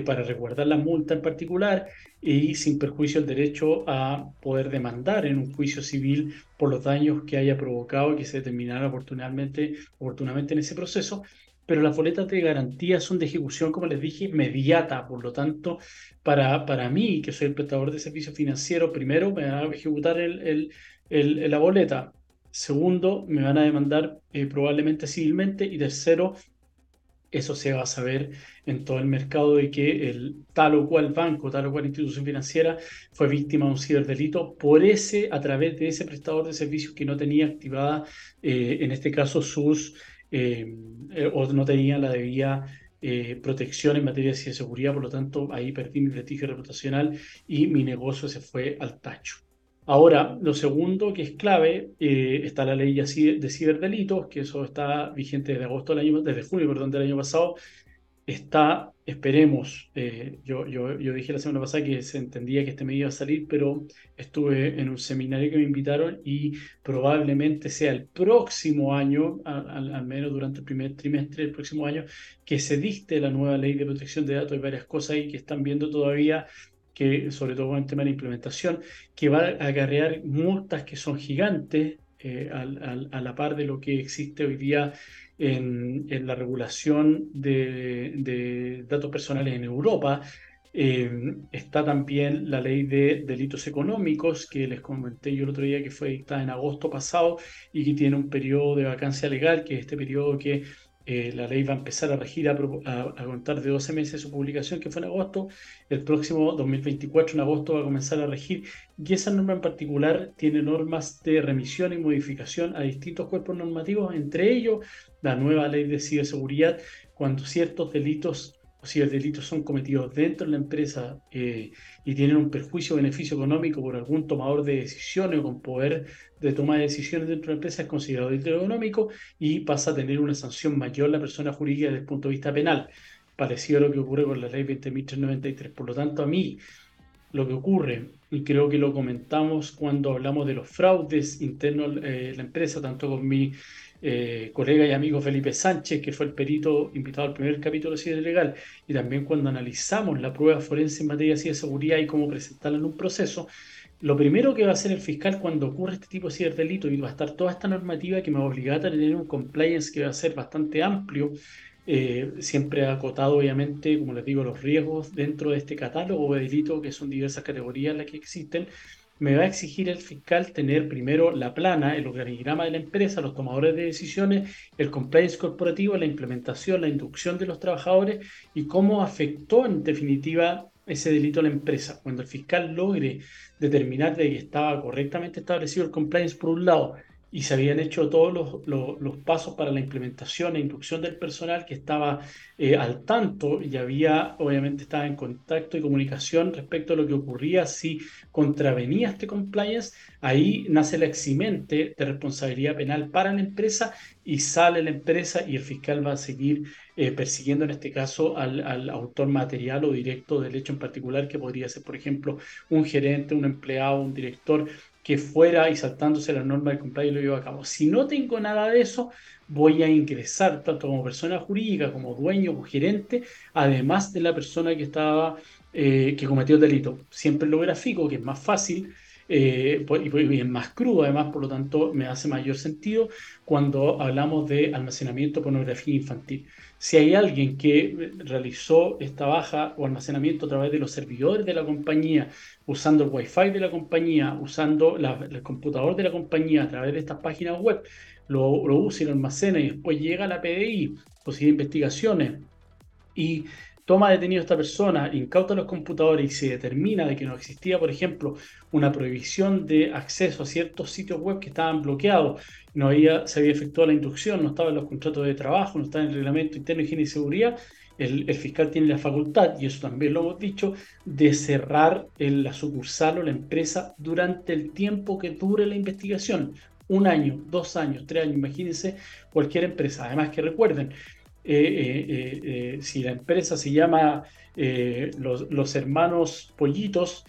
para resguardar la multa en particular y sin perjuicio el derecho a poder demandar en un juicio civil por los daños que haya provocado y que se determinara oportunamente, oportunamente en ese proceso pero las boletas de garantía son de ejecución, como les dije, inmediata. Por lo tanto, para, para mí, que soy el prestador de servicios financieros, primero me van a ejecutar el, el, la boleta. Segundo, me van a demandar eh, probablemente civilmente. Y tercero, eso se va a saber en todo el mercado de que el tal o cual banco, tal o cual institución financiera fue víctima de un ciberdelito por ese, a través de ese prestador de servicios que no tenía activada, eh, en este caso, sus eh, eh, o no tenía la debida eh, protección en materia de seguridad, por lo tanto ahí perdí mi prestigio reputacional y mi negocio se fue al tacho. Ahora, lo segundo que es clave, está la ley de ciberdelitos, que eso está vigente desde agosto del año, desde junio, del año pasado, está, esperemos, eh, yo, yo, dije la semana pasada que se entendía que este medio iba a salir, pero estuve en un seminario que me invitaron y probablemente sea el próximo año, al, menos durante el primer trimestre del próximo año, que se dicte la nueva ley de protección de datos. Y varias cosas ahí que están viendo todavía que sobre todo con el tema de la implementación, que va a acarrear multas que son gigantes eh, a la par de lo que existe hoy día en, la regulación de, datos personales en Europa. Eh, está también la ley de delitos económicos que les comenté yo el otro día que fue dictada en agosto pasado y que tiene un periodo de vacancia legal, que es este periodo que eh, la ley va a empezar a regir a, contar de 12 meses de su publicación, que fue en agosto. El próximo 2024, en agosto, va a comenzar a regir. Y esa norma en particular tiene normas de remisión y modificación a distintos cuerpos normativos, entre ellos la nueva ley de ciberseguridad, cuando ciertos delitos si los delitos son cometidos dentro de la empresa eh, y tienen un perjuicio o beneficio económico por algún tomador de decisiones o con poder de toma de decisiones dentro de la empresa, es considerado delito económico y pasa a tener una sanción mayor la persona jurídica desde el punto de vista penal, parecido a lo que ocurre con la ley 20.393. Por lo tanto, a mí lo que ocurre, y creo que lo comentamos cuando hablamos de los fraudes internos de eh, la empresa, tanto con mi eh, colega y amigo Felipe Sánchez, que fue el perito invitado al primer capítulo de Ciencia Legal, y también cuando analizamos la prueba forense en materia de seguridad y cómo presentarla en un proceso, lo primero que va a hacer el fiscal cuando ocurre este tipo de ciberdelito y va a estar toda esta normativa que me va a obligar a tener un compliance que va a ser bastante amplio, eh, siempre acotado obviamente, como les digo, los riesgos dentro de este catálogo de delitos, que son diversas categorías las que existen, me va a exigir el fiscal tener primero la plana, el organigrama de la empresa, los tomadores de decisiones, el compliance corporativo, la implementación, la inducción de los trabajadores y cómo afectó en definitiva ese delito a la empresa. Cuando el fiscal logre determinar de que estaba correctamente establecido el compliance por un lado y se habían hecho todos los, pasos para la implementación e inducción del personal que estaba eh, al tanto y había, obviamente, estaba en contacto y comunicación respecto a lo que ocurría si contravenía este compliance, ahí nace la eximente de responsabilidad penal para la empresa y sale la empresa y el fiscal va a seguir eh, persiguiendo en este caso al, autor material o directo del hecho en particular, que podría ser, por ejemplo, un gerente, un empleado, un director que fuera y saltándose la norma de compliance lo llevo a cabo. Si no tengo nada de eso, voy a ingresar tanto como persona jurídica, como dueño o gerente, además de la persona que estaba, eh, que cometió el delito. Siempre lo grafico, que es más fácil eh, y es más crudo, además, por lo tanto, me hace mayor sentido cuando hablamos de almacenamiento pornografía infantil. Si hay alguien que realizó esta baja o almacenamiento a través de los servidores de la compañía, usando el Wi-Fi de la compañía, usando el computador de la compañía a través de estas páginas web, lo, lo usa y lo almacena y después llega a la PDI, posible investigaciones y toma detenido a esta persona, incauta los computadores y se determina de que no existía, por ejemplo, una prohibición de acceso a ciertos sitios web que estaban bloqueados, no había, se había efectuado la inducción, no estaba en los contratos de trabajo, no estaba en el reglamento interno de higiene y seguridad, el, fiscal tiene la facultad, y eso también lo hemos dicho, de cerrar la sucursal o la empresa durante el tiempo que dure la investigación. Un año, dos años, tres años, imagínense cualquier empresa. Además que recuerden, eh, eh, eh, si la empresa se llama los, hermanos pollitos,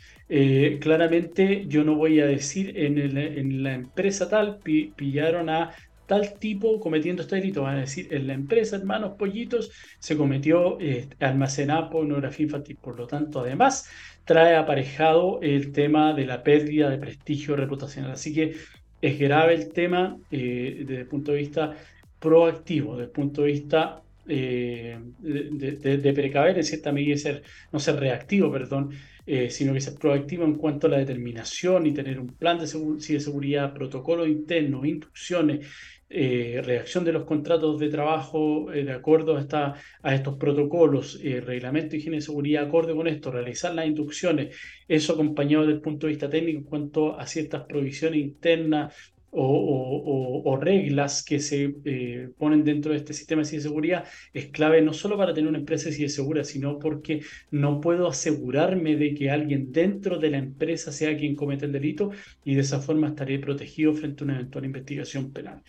claramente yo no voy a decir en, la empresa tal pillaron a tal tipo cometiendo este delito. Van a decir, en la empresa Hermanos Pollitos se cometió eh, almacenar pornografía infantil. Por lo tanto, además, trae aparejado el tema de la pérdida de prestigio reputacional. Así que es grave el tema desde el punto de vista proactivo, desde el punto de vista eh, de, precaver en cierta medida, ser, no ser reactivo, perdón, eh, sino que ser proactivo en cuanto a la determinación y tener un plan de, de seguridad, protocolos internos, instrucciones, eh, reacción de los contratos de trabajo de acuerdo a, a estos protocolos, reglamento de higiene y seguridad acorde con esto, realizar las instrucciones, eso acompañado desde el punto de vista técnico en cuanto a ciertas provisiones internas o, reglas que se eh, ponen dentro de este sistema de ciberseguridad es clave no solo para tener una empresa de segura, sino porque no puedo asegurarme de que alguien dentro de la empresa sea quien cometa el delito y de esa forma estaré protegido frente a una eventual investigación penal.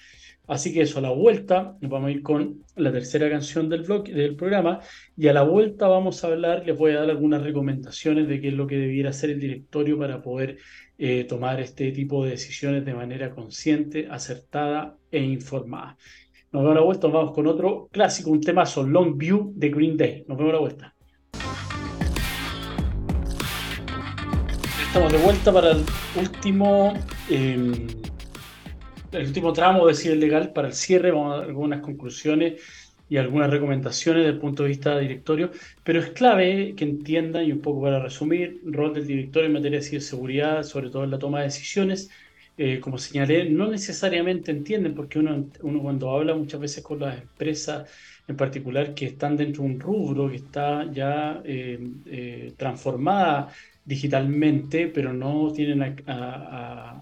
Así que eso, a la vuelta nos vamos a ir con la tercera canción del, blog, del programa y a la vuelta vamos a hablar, les voy a dar algunas recomendaciones de qué es lo que debiera hacer el directorio para poder eh, tomar este tipo de decisiones de manera consciente, acertada e informada. Nos vemos a la vuelta, nos vamos con otro clásico, un temazo, Long View de Green Day. Nos vemos a la vuelta. Estamos de vuelta para el último... Em, el último tramo de CIDE legal para el cierre, vamos a dar algunas conclusiones y algunas recomendaciones desde el punto de vista del directorio, pero es clave que entiendan, y un poco para resumir, rol del directorio en materia de ciberseguridad, sobre todo en la toma de decisiones, eh, como señalé, no necesariamente entienden, porque uno, uno cuando habla muchas veces con las empresas en particular que están dentro de un rubro que está ya eh, eh, transformada digitalmente, pero no tienen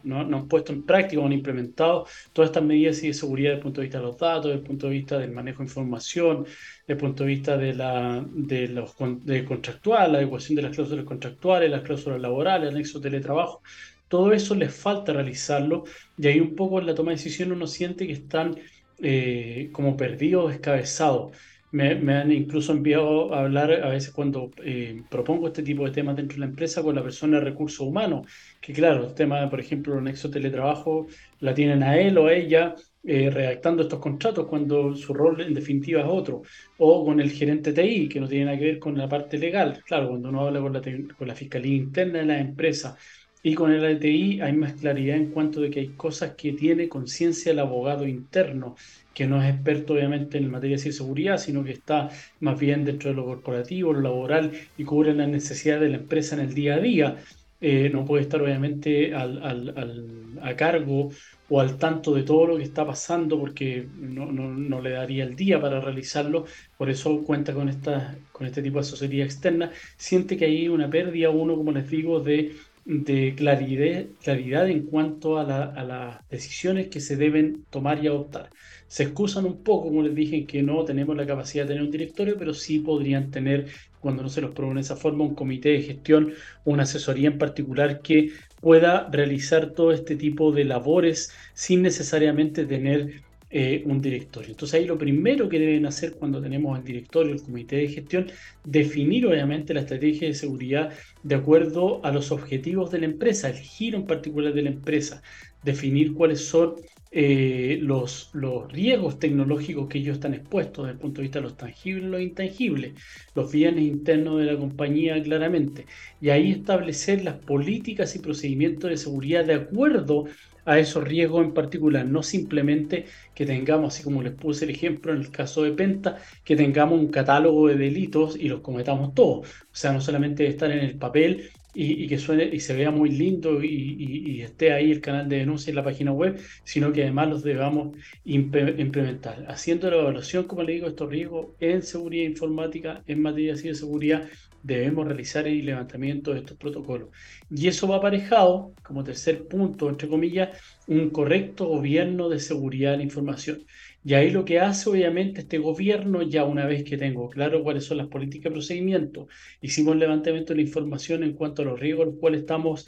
no, han puesto en práctica o han implementado todas estas medidas de seguridad desde el punto de vista de los datos, desde el punto de vista del manejo de información, desde el punto de vista de, la, de los de contractual, la adecuación de las cláusulas contractuales, las cláusulas laborales, el anexo de teletrabajo. Todo eso les falta realizarlo y ahí un poco en la toma de decisión uno siente que están eh, como perdidos, descabezados. Me, han incluso enviado a hablar a veces cuando eh, propongo este tipo de temas dentro de la empresa con la persona de recursos humanos, que claro, el tema, por ejemplo, el nexo teletrabajo la tienen a él o a ella eh, redactando estos contratos cuando su rol en definitiva es otro, o con el gerente TI, que no tiene nada que ver con la parte legal, claro, cuando uno habla con la, con la fiscalía interna de la empresa y con el ATI hay más claridad en cuanto de que hay cosas que tiene conciencia el abogado interno que no es experto obviamente en materia de seguridad, sino que está más bien dentro de lo corporativo, lo laboral y cubre las necesidades de la empresa en el día a día. Eh, no puede estar obviamente a cargo o al tanto de todo lo que está pasando porque no, le daría el día para realizarlo, por eso cuenta con, esta, con este tipo de asesoría externa, siente que hay una pérdida, uno, como les digo, de de claridad, claridad en cuanto a, las decisiones que se deben tomar y adoptar. Se excusan un poco, como les dije, que no tenemos la capacidad de tener un directorio, pero sí podrían tener, cuando no se los propone de esa forma, un comité de gestión, una asesoría en particular que pueda realizar todo este tipo de labores sin necesariamente tener eh, un directorio. Entonces ahí lo primero que deben hacer cuando tenemos el directorio, el comité de gestión, definir obviamente la estrategia de seguridad de acuerdo a los objetivos de la empresa, el giro en particular de la empresa, definir cuáles son eh, los, los riesgos tecnológicos que ellos están expuestos desde el punto de vista de los tangibles y los intangibles, los bienes internos de la compañía claramente, y ahí establecer las políticas y procedimientos de seguridad de acuerdo a esos riesgos en particular, no simplemente que tengamos, así como les puse el ejemplo en el caso de Penta, que tengamos un catálogo de delitos y los cometamos todos. O sea, no solamente estar en el papel y, que suene y se vea muy lindo y, esté ahí el canal de denuncia en la página web, sino que además los debamos implementar. Haciendo la evaluación, como le digo, estos riesgos en seguridad informática, en materia de seguridad, debemos realizar el levantamiento de estos protocolos. Y eso va aparejado, como tercer punto, entre comillas, un correcto gobierno de seguridad de la información. Y ahí lo que hace obviamente este gobierno, ya una vez que tengo claro cuáles son las políticas de procedimiento, hicimos levantamiento de la información en cuanto a los riesgos a los cuales estamos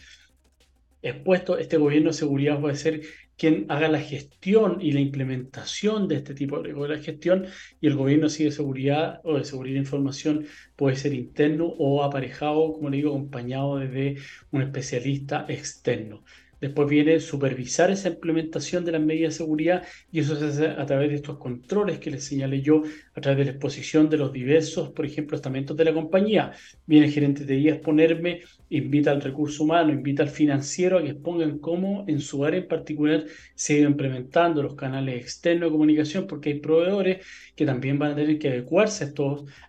expuestos, este gobierno de seguridad puede ser quien haga la gestión y la implementación de este tipo de gestión y el gobierno sí de seguridad o de seguridad de información puede ser interno o aparejado, como le digo, acompañado de un especialista externo. Después viene supervisar esa implementación de las medidas de seguridad y eso se hace a través de estos controles que les señalé yo, a través de la exposición de los diversos, por ejemplo, estamentos de la compañía. Viene el gerente de IA a exponerme, invita al recurso humano, invita al financiero a que expongan cómo en su área en particular se ha implementando los canales externos de comunicación, porque hay proveedores que también van a tener que adecuarse a,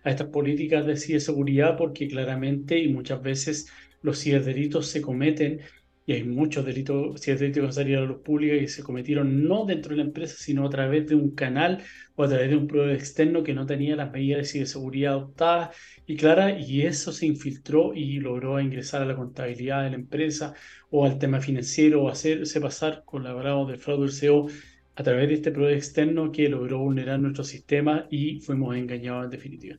a estas políticas de ciberseguridad, porque claramente y muchas veces los ciberdelitos se cometen y hay muchos delitos, si delitos que salir a la luz pública y se cometieron no dentro de la empresa, sino a través de un canal o a través de un proveedor externo que no tenía las medidas de seguridad adoptadas y claras, y eso se infiltró y logró ingresar a la contabilidad de la empresa o al tema financiero o hacerse pasar colaborado del fraude del CEO a través de este proveedor externo que logró vulnerar nuestro sistema y fuimos engañados en definitiva.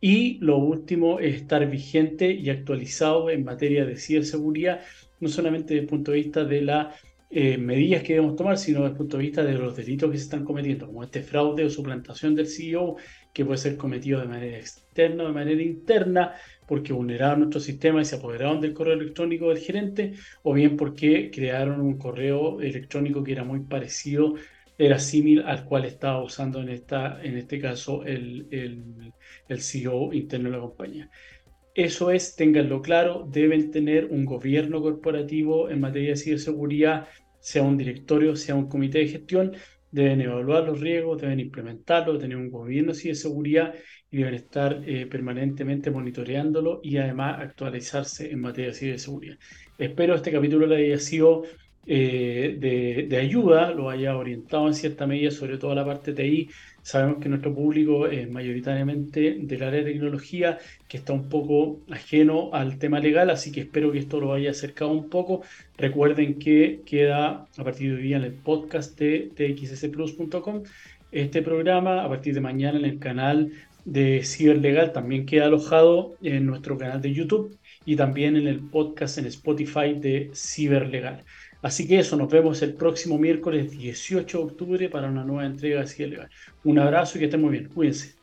Y lo último es estar vigente y actualizado en materia de ciberseguridad no solamente desde el punto de vista de las eh, medidas que debemos tomar, sino desde el punto de vista de los delitos que se están cometiendo, como este fraude o suplantación del CEO, que puede ser cometido de manera externa o de manera interna, porque vulneraron nuestro sistema y se apoderaron del correo electrónico del gerente, o bien porque crearon un correo electrónico que era muy parecido, era similar al cual estaba usando en, esta, en este caso el, el, el CEO interno de la compañía. Eso es, ténganlo claro, deben tener un gobierno corporativo en materia de ciberseguridad, sea un directorio, sea un comité de gestión, deben evaluar los riesgos, deben implementarlo, tener un gobierno de ciberseguridad y deben estar eh, permanentemente monitoreándolo y además actualizarse en materia de ciberseguridad. Espero este capítulo le haya sido eh, de, de, ayuda, lo haya orientado en cierta medida, sobre todo la parte TI, Sabemos que nuestro público es mayoritariamente del área de tecnología, que está un poco ajeno al tema legal, así que espero que esto lo haya acercado un poco. Recuerden que queda a partir de hoy en el podcast de txsplus.com este programa, a partir de mañana en el canal de Ciberlegal, también queda alojado en nuestro canal de YouTube y también en el podcast en Spotify de Ciberlegal. Así que eso, nos vemos el próximo miércoles 18 de octubre para una nueva entrega de Cielo. Un abrazo y que estén muy bien. Cuídense.